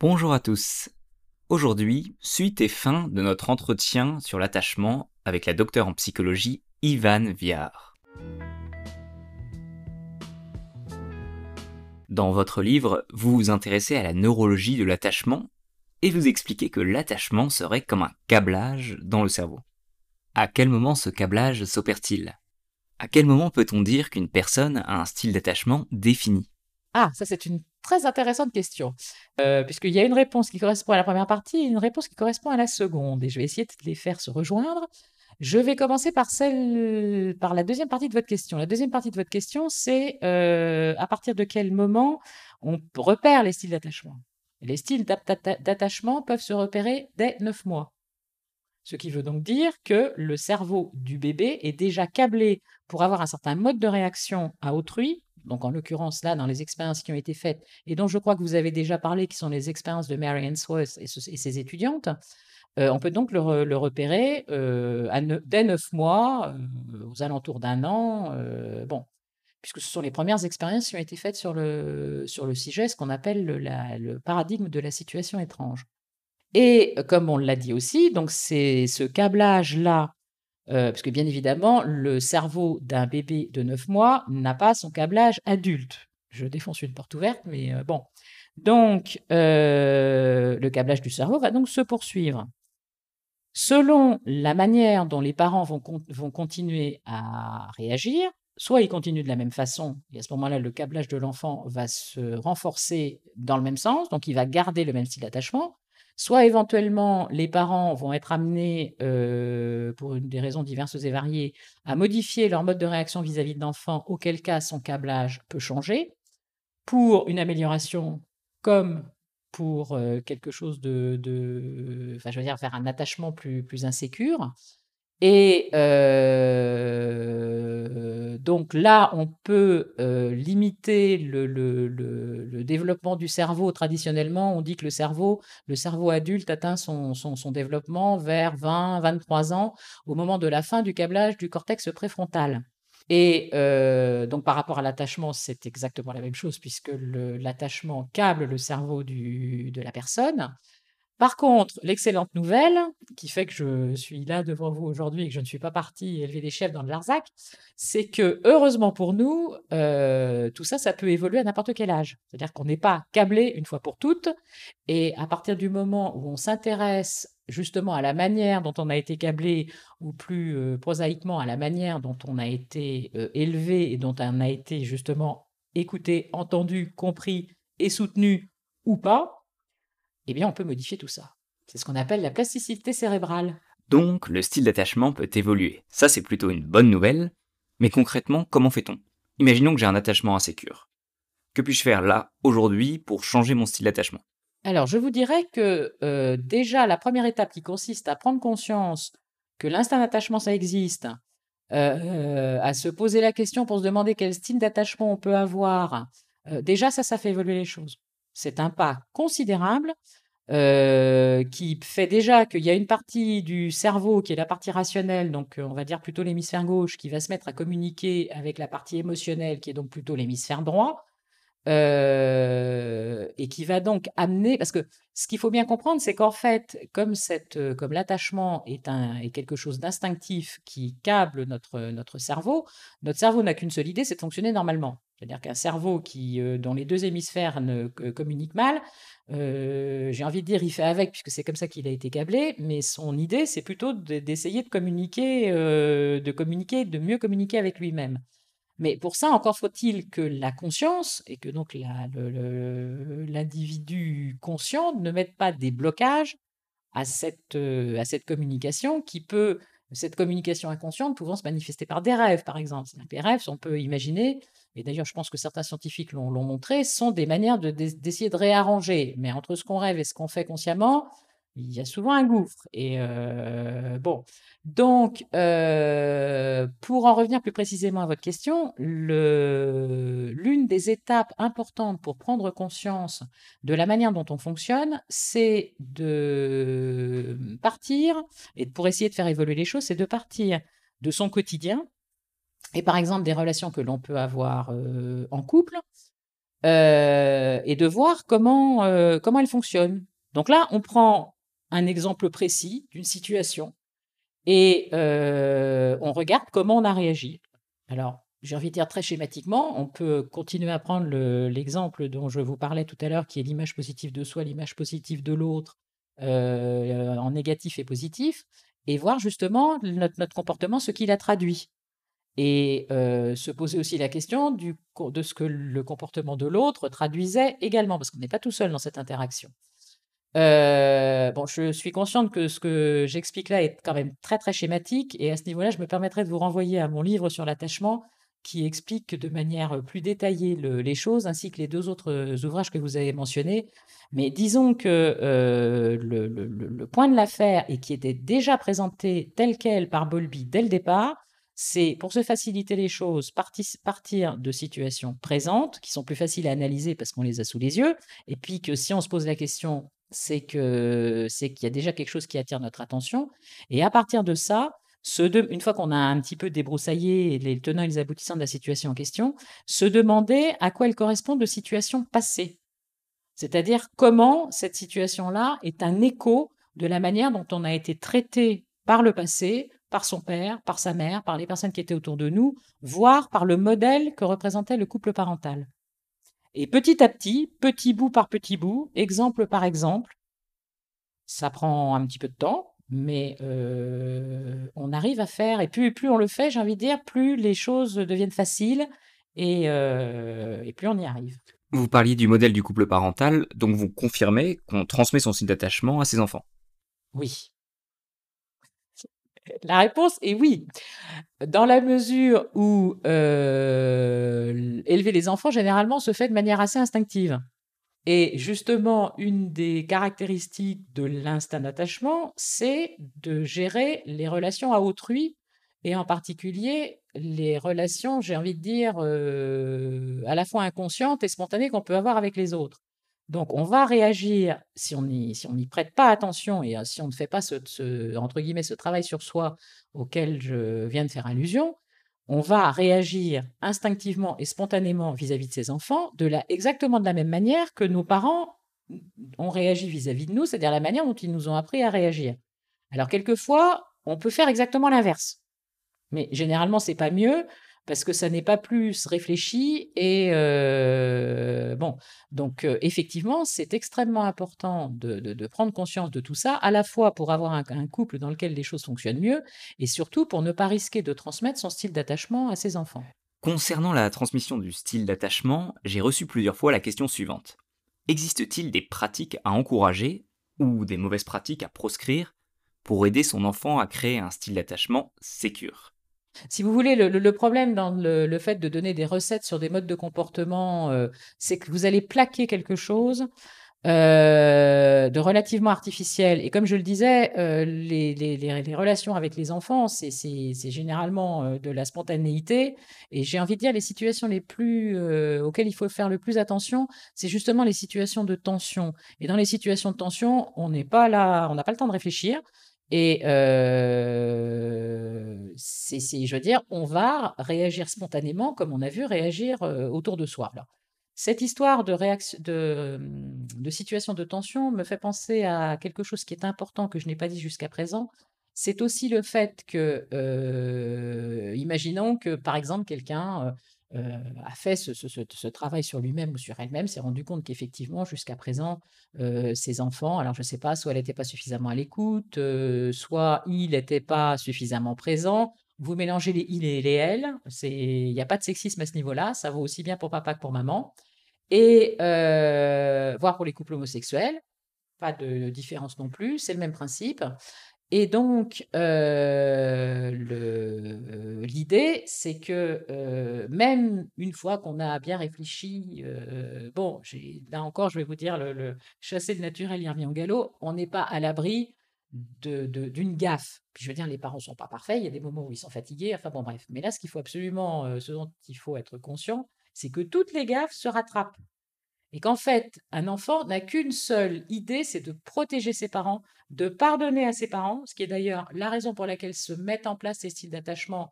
Bonjour à tous. Aujourd'hui, suite et fin de notre entretien sur l'attachement avec la docteure en psychologie Ivan Viard. Dans votre livre, vous vous intéressez à la neurologie de l'attachement et vous expliquez que l'attachement serait comme un câblage dans le cerveau. À quel moment ce câblage s'opère-t-il? À quel moment peut-on dire qu'une personne a un style d'attachement défini? Ah, ça c'est une très intéressante question, euh, puisqu'il y a une réponse qui correspond à la première partie et une réponse qui correspond à la seconde, et je vais essayer de les faire se rejoindre. Je vais commencer par celle, par la deuxième partie de votre question. La deuxième partie de votre question, c'est euh, à partir de quel moment on repère les styles d'attachement? Les styles d'attachement peuvent se repérer dès 9 mois. Ce qui veut donc dire que le cerveau du bébé est déjà câblé pour avoir un certain mode de réaction à autrui donc en l'occurrence là, dans les expériences qui ont été faites, et dont je crois que vous avez déjà parlé, qui sont les expériences de Mary Ainsworth et, ses étudiantes, euh, on peut donc le, repérer euh, dès neuf mois, euh, aux alentours d'un an, bon, puisque ce sont les premières expériences qui ont été faites sur le, sur le sujet, ce qu'on appelle le, le paradigme de la situation étrange. Et comme on l'a dit aussi, donc c'est ce câblage-là euh, parce que bien évidemment, le cerveau d'un bébé de 9 mois n'a pas son câblage adulte. Je défonce une porte ouverte, mais euh, bon. Donc, euh, le câblage du cerveau va donc se poursuivre. Selon la manière dont les parents vont, vont continuer à réagir, soit ils continuent de la même façon, et à ce moment-là, le câblage de l'enfant va se renforcer dans le même sens, donc il va garder le même style d'attachement, Soit éventuellement, les parents vont être amenés, euh, pour des raisons diverses et variées, à modifier leur mode de réaction vis-à-vis de l'enfant, auquel cas son câblage peut changer, pour une amélioration comme pour euh, quelque chose de, de, je veux dire, vers un attachement plus, plus insécure. Et euh, donc là, on peut euh, limiter le, développement du cerveau. Traditionnellement, on dit que le cerveau, le cerveau adulte atteint son, développement vers 20-23 ans, au moment de la fin du câblage du cortex préfrontal. Et euh, donc par rapport à l'attachement, c'est exactement la même chose, puisque l'attachement câble le cerveau de la personne. Par contre, l'excellente nouvelle, qui fait que je suis là devant vous aujourd'hui et que je ne suis pas parti élever des chefs dans le Larzac, c'est que, heureusement pour nous, euh, tout ça, ça peut évoluer à n'importe quel âge. C'est-à-dire qu'on n'est pas câblé une fois pour toutes. Et à partir du moment où on s'intéresse justement à la manière dont on a été câblé, ou plus euh, prosaïquement à la manière dont on a été euh, élevé et dont on a été justement écouté, entendu, compris et soutenu ou pas, eh bien, on peut modifier tout ça. C'est ce qu'on appelle la plasticité cérébrale. Donc, le style d'attachement peut évoluer. Ça, c'est plutôt une bonne nouvelle. Mais concrètement, comment fait-on? Imaginons que j'ai un attachement insécure. Que puis-je faire là, aujourd'hui, pour changer mon style d'attachement? Alors, je vous dirais que euh, déjà, la première étape qui consiste à prendre conscience que l'instinct d'attachement, ça existe, euh, à se poser la question pour se demander quel style d'attachement on peut avoir, euh, déjà, ça, ça fait évoluer les choses. C'est un pas considérable qui fait déjà qu'il y a une partie du cerveau qui est la partie rationnelle, donc on va dire plutôt l'hémisphère gauche, qui va se mettre à communiquer avec la partie émotionnelle, qui est donc plutôt l'hémisphère droit, et qui va donc amener, parce que ce qu'il faut bien comprendre, c'est qu'en fait, comme, comme l'attachement est, un, est quelque chose d'instinctif qui câble notre, notre cerveau, notre cerveau n'a qu'une seule idée, c'est de fonctionner normalement. C'est-à-dire qu'un cerveau qui, euh, dont les deux hémisphères ne communiquent mal, euh, j'ai envie de dire, il fait avec, puisque c'est comme ça qu'il a été câblé, mais son idée, c'est plutôt d'essayer de communiquer, euh, de communiquer, de mieux communiquer avec lui-même. Mais pour ça, encore faut-il que la conscience, et que donc l'individu conscient ne mette pas des blocages à cette, à cette communication qui peut, cette communication inconsciente pouvant se manifester par des rêves, par exemple. Les rêves, on peut imaginer et d'ailleurs je pense que certains scientifiques l'ont montré, sont des manières d'essayer de, réarranger. Mais entre ce qu'on rêve et ce qu'on fait consciemment, il y a souvent un gouffre. Et euh, bon, donc euh, pour en revenir plus précisément à votre question, l'une des étapes importantes pour prendre conscience de la manière dont on fonctionne, c'est de partir, et pour essayer de faire évoluer les choses, c'est de partir de son quotidien, et par exemple des relations que l'on peut avoir en couple, et de voir comment, comment elle fonctionne. Donc là, on prend un exemple précis d'une situation et on regarde comment on a réagi. Alors, j'ai envie de dire très schématiquement, on peut continuer à prendre l'exemple dont je vous parlais tout à l'heure, qui est l'image positive de soi, l'image positive de l'autre, en négatif et positif, et voir justement notre, notre comportement, ce qu'il a traduit. Et se poser aussi la question de ce que le comportement de l'autre traduisait également, parce qu'on n'est pas tout seul dans cette interaction. bon, je suis consciente que ce que j'explique là est quand même très très schématique, et à ce niveau-là, je me permettrai de vous renvoyer à mon livre sur l'attachement, qui explique de manière plus détaillée les choses, ainsi que les deux autres ouvrages que vous avez mentionnés. Mais disons que le, le, point de l'affaire, et qui était déjà présenté tel quel par Bolby dès le départ, c'est pour se faciliter les choses, partir de situations présentes qui sont plus faciles à analyser parce qu'on les a sous les yeux, et puis que si on se pose la question, c'est qu'il y a déjà quelque chose qui attire notre attention, et à partir de ça, une fois qu'on a un petit peu débroussaillé les tenants et les aboutissants de la situation en question, se demander à quoi elle correspond de situation passée. C'est-à-dire comment cette situation-là est un écho de la manière dont on a été traité par le passé, par son père, par sa mère, par les personnes qui étaient autour de nous, voire par le modèle que représentait le couple parental. Et petit à petit, petit bout par petit bout, exemple par exemple, ça prend un petit peu de temps, mais euh, on arrive à faire, et plus, plus on le fait, j'ai envie de dire, plus les choses deviennent faciles et, euh, et plus on y arrive. Vous parliez du modèle du couple parental, donc vous confirmez qu'on transmet son signe d'attachement à ses enfants. Oui, la réponse est oui. Dans la mesure où euh, élever les enfants, généralement, se fait de manière assez instinctive. Et justement, une des caractéristiques de l'instinct d'attachement, c'est de gérer les relations à autrui, et en particulier les relations, j'ai envie de dire, euh, à la fois inconscientes et spontanées qu'on peut avoir avec les autres. Donc, on va réagir, si on n'y prête pas attention et euh, si on ne fait pas ce, entre guillemets, ce travail sur soi auquel je viens de faire allusion, on va réagir instinctivement et spontanément vis-à-vis de ses enfants de la, exactement de la même manière que nos parents ont réagi vis-à-vis de nous, c'est-à-dire la manière dont ils nous ont appris à réagir. Alors, quelquefois, on peut faire exactement l'inverse. Mais généralement, c'est pas mieux parce que ça n'est pas plus réfléchi et euh, bon donc euh, effectivement c'est extrêmement important de, prendre conscience de tout ça à la fois pour avoir un, couple dans lequel les choses fonctionnent mieux et surtout pour ne pas risquer de transmettre son style d'attachement à ses enfants. Concernant la transmission du style d'attachement, j'ai reçu plusieurs fois la question suivante. Existe-t-il des pratiques à encourager ou des mauvaises pratiques à proscrire pour aider son enfant à créer un style d'attachement sécure? Si vous voulez, le, problème dans le, fait de donner des recettes sur des modes de comportement, euh, c'est que vous allez plaquer quelque chose euh, de relativement artificiel. Et comme je le disais, euh, les, relations avec les enfants, c'est généralement de la spontanéité. Et j'ai envie de dire, les situations les plus auxquelles il faut faire le plus attention, c'est justement les situations de tension. Et dans les situations de tension, on n'est pas là, on n'a pas le temps de réfléchir. Et c'est, je veux dire, on va réagir spontanément comme on a vu réagir autour de soi. cette histoire de, réaction, de, de situation de tension me fait penser à quelque chose qui est important que je n'ai pas dit jusqu'à présent. C'est aussi le fait que, imaginons que par exemple quelqu'un a fait ce, travail sur lui-même ou sur elle-même, s'est rendu compte qu'effectivement, jusqu'à présent, ses enfants, alors je ne sais pas, soit elle n'était pas suffisamment à l'écoute, soit il n'était pas suffisamment présent. Vous mélangez les il et les elle, il n'y a pas de sexisme à ce niveau-là, ça vaut aussi bien pour papa que pour maman. Et voire pour les couples homosexuels, pas de différence non plus, c'est le même principe. Et donc, euh, euh, l'idée, c'est que euh, même une fois qu'on a bien réfléchi, bon, là encore, je vais vous dire, le, chasser le naturel, il revient au galop, on n'est pas à l'abri d'une gaffe. Puis je veux dire, les parents ne sont pas parfaits, il y a des moments où ils sont fatigués, enfin bon, bref. Mais là, ce qu'il faut absolument, ce dont il faut être conscient, c'est que toutes les gaffes se rattrapent. Et qu'en fait, un enfant n'a qu'une seule idée, c'est de protéger ses parents, de pardonner à ses parents, ce qui est d'ailleurs la raison pour laquelle se mettent en place ces styles d'attachement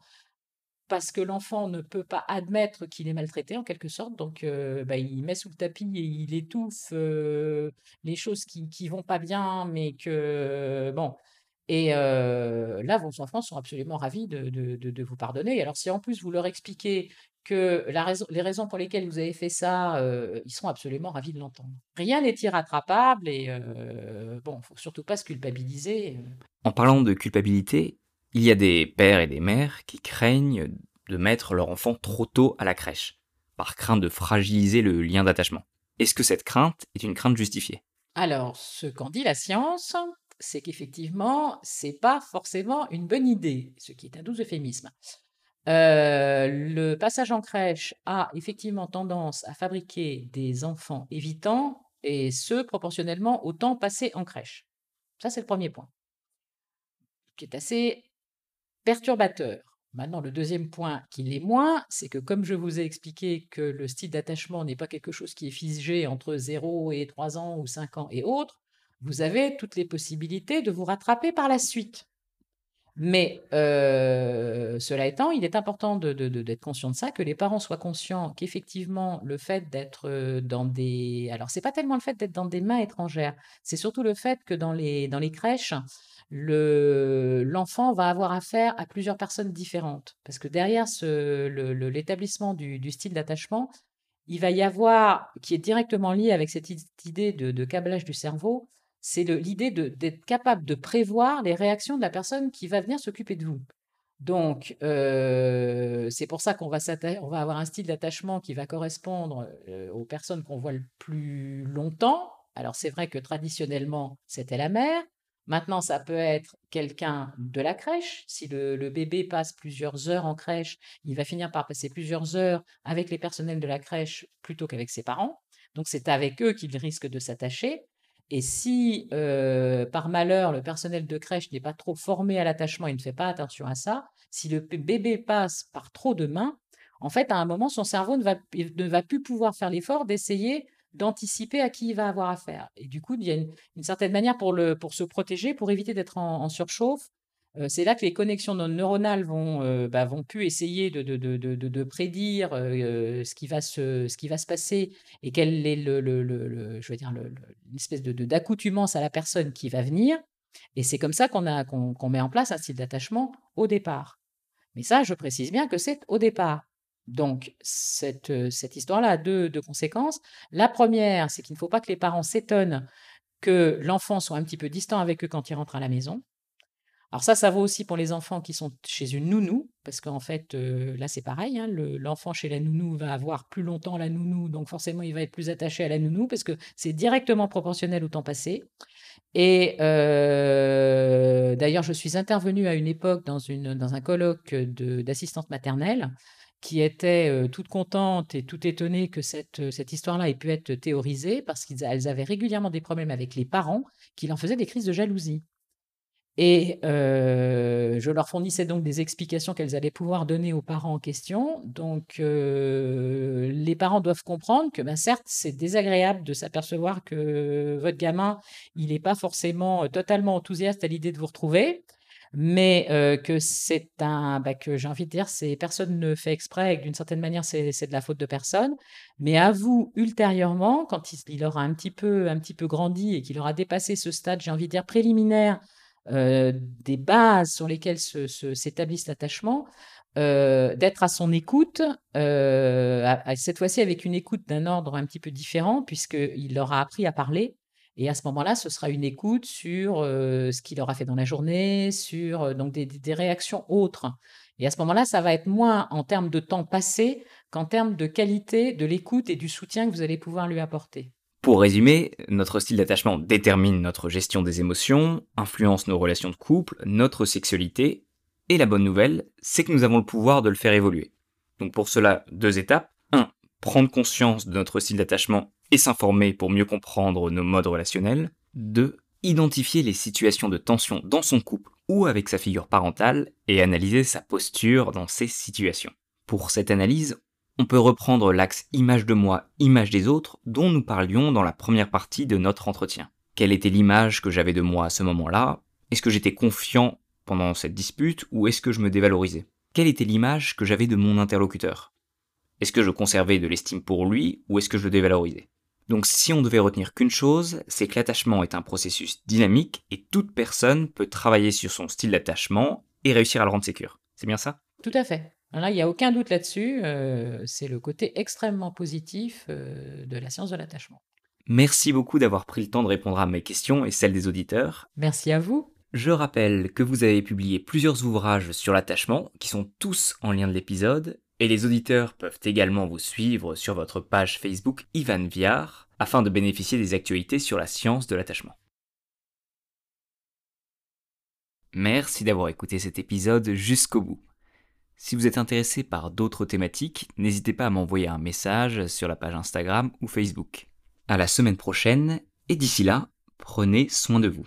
parce que l'enfant ne peut pas admettre qu'il est maltraité en quelque sorte, donc euh, bah, il met sous le tapis et il étouffe euh, les choses qui qui vont pas bien, mais que bon et euh, là, vos enfants sont absolument ravis de de de vous pardonner. Alors si en plus vous leur expliquez que la raison les raisons pour lesquelles vous avez fait ça, ils seront absolument ravis de l'entendre. Rien n'est irrattrapable et bon, faut surtout pas se culpabiliser. En parlant de culpabilité, il y a des pères et des mères qui craignent de mettre leur enfant trop tôt à la crèche, par crainte de fragiliser le lien d'attachement. Est-ce que cette crainte est une crainte justifiée? Alors, ce qu'en dit la science, c'est qu'effectivement, c'est pas forcément une bonne idée, ce qui est un doux euphémisme. Euh, le passage en crèche a effectivement tendance à fabriquer des enfants évitants, et ce, proportionnellement au temps passé en crèche. Ça, c'est le premier point, qui est assez perturbateur. Maintenant, le deuxième point qui l'est moins, c'est que comme je vous ai expliqué que le style d'attachement n'est pas quelque chose qui est figé entre 0 et 3 ans ou 5 ans et autres, vous avez toutes les possibilités de vous rattraper par la suite. Mais euh, cela étant, il est important d'être conscient de ça, que les parents soient conscients qu'effectivement, le fait d'être euh, dans des... Alors, c'est pas tellement le fait d'être dans des mains étrangères, c'est surtout le fait que dans les, dans les crèches, l'enfant va avoir affaire à plusieurs personnes différentes. Parce que derrière l'établissement du, style d'attachement, il va y avoir, qui est directement lié avec cette idée de, câblage du cerveau, c'est l'idée d'être capable de prévoir les réactions de la personne qui va venir s'occuper de vous. Donc, euh, c'est pour ça qu'on va, va avoir un style d'attachement qui va correspondre euh, aux personnes qu'on voit le plus longtemps. Alors, c'est vrai que traditionnellement, c'était la mère, Maintenant, ça peut être quelqu'un de la crèche. Si le, bébé passe plusieurs heures en crèche, il va finir par passer plusieurs heures avec les personnels de la crèche plutôt qu'avec ses parents. Donc c'est avec eux qu'il risque de s'attacher. Et si euh, par malheur le personnel de crèche n'est pas trop formé à l'attachement et ne fait pas attention à ça, si le bébé passe par trop de mains, en fait à un moment son cerveau ne va, plus pouvoir faire l'effort d'essayer d'anticiper à qui il va avoir affaire. Et du coup, il y a une, certaine manière pour se protéger, pour éviter d'être en, surchauffe. C'est là que les connexions neuronales vont, bah, essayer de, prédire ce, qui va se, ce qui va se passer et quel est le, je veux dire, une espèce de, d'accoutumance à la personne qui va venir. Et c'est comme ça qu'on, met en place un style d'attachement au départ. Mais ça, je précise bien que c'est au départ. Donc, cette, cette histoire-là a deux, conséquences. La première, c'est qu'il ne faut pas que les parents s'étonnent que l'enfant soit un petit peu distant avec eux quand il rentre à la maison. Alors ça, ça vaut aussi pour les enfants qui sont chez une nounou, parce qu'en fait, euh, là, c'est pareil. Hein, l'enfant chez la nounou va avoir plus longtemps la nounou, donc forcément, il va être plus attaché à la nounou, parce que c'est directement proportionnel au temps passé. Et euh, d'ailleurs, je suis intervenue à une époque dans, un colloque d'assistante maternelle qui était toute contente et tout étonnée que cette, cette histoire-là ait pu être théorisée parce qu'elles avaient régulièrement des problèmes avec les parents qui leur faisaient des crises de jalousie. Et je leur fournissais donc des explications qu'elles allaient pouvoir donner aux parents en question. Donc, les parents doivent comprendre que, ben, certes, c'est désagréable de s'apercevoir que votre gamin, il n'est pas forcément totalement enthousiaste à l'idée de vous retrouver mais que c'est un, bah, que j'ai envie de dire, c'est personne ne fait exprès et que d'une certaine manière, c'est, de la faute de personne. Mais à vous, ultérieurement, quand il, aura un petit peu, un petit peu grandi et qu'il aura dépassé ce stade, j'ai envie de dire préliminaire, des bases sur lesquelles se, s'établisse l'attachement, d'être à son écoute, cette fois-ci avec une écoute d'un ordre un petit peu différent, puisqu'il aura appris à parler et à ce moment-là, ce sera une écoute sur ce qu'il aura fait dans la journée, sur donc des, réactions autres. Et à ce moment-là, ça va être moins en termes de temps passé qu'en termes de qualité de l'écoute et du soutien que vous allez pouvoir lui apporter. Pour résumer, notre style d'attachement détermine notre gestion des émotions, influence nos relations de couple, notre sexualité, et la bonne nouvelle, c'est que nous avons le pouvoir de le faire évoluer. Donc pour cela, deux étapes. 1. Prendre conscience de notre style d'attachement et s'informer pour mieux comprendre nos modes relationnels. 2. Identifier les situations de tension dans son couple ou avec sa figure parentale et analyser sa posture dans ces situations. Pour cette analyse, on peut reprendre l'axe image de moi, image des autres dont nous parlions dans la première partie de notre entretien. Quelle était l'image que j'avais de moi à ce moment-là? Est-ce que j'étais confiant pendant cette dispute ou est-ce que je me dévalorisais? Quelle était l'image que j'avais de mon interlocuteur? Est-ce que je conservais de l'estime pour lui ou est-ce que je le dévalorisais? Donc si on devait retenir qu'une chose, c'est que l'attachement est un processus dynamique et toute personne peut travailler sur son style d'attachement et réussir à le rendre sécure. C'est bien ça? Tout à fait. Là, il n'y a aucun doute là-dessus. euh, c'est le côté extrêmement positif euh, de la science de l'attachement. Merci beaucoup d'avoir pris le temps de répondre à mes questions et celles des auditeurs. Merci à vous. Je rappelle que vous avez publié plusieurs ouvrages sur l'attachement qui sont tous en lien de l'épisode et les auditeurs peuvent également vous suivre sur votre page Facebook Ivan Viard afin de bénéficier des actualités sur la science de l'attachement. Merci d'avoir écouté cet épisode jusqu'au bout. Si vous êtes intéressé par d'autres thématiques, n'hésitez pas à m'envoyer un message sur la page Instagram ou Facebook. À la semaine prochaine et d'ici là, prenez soin de vous.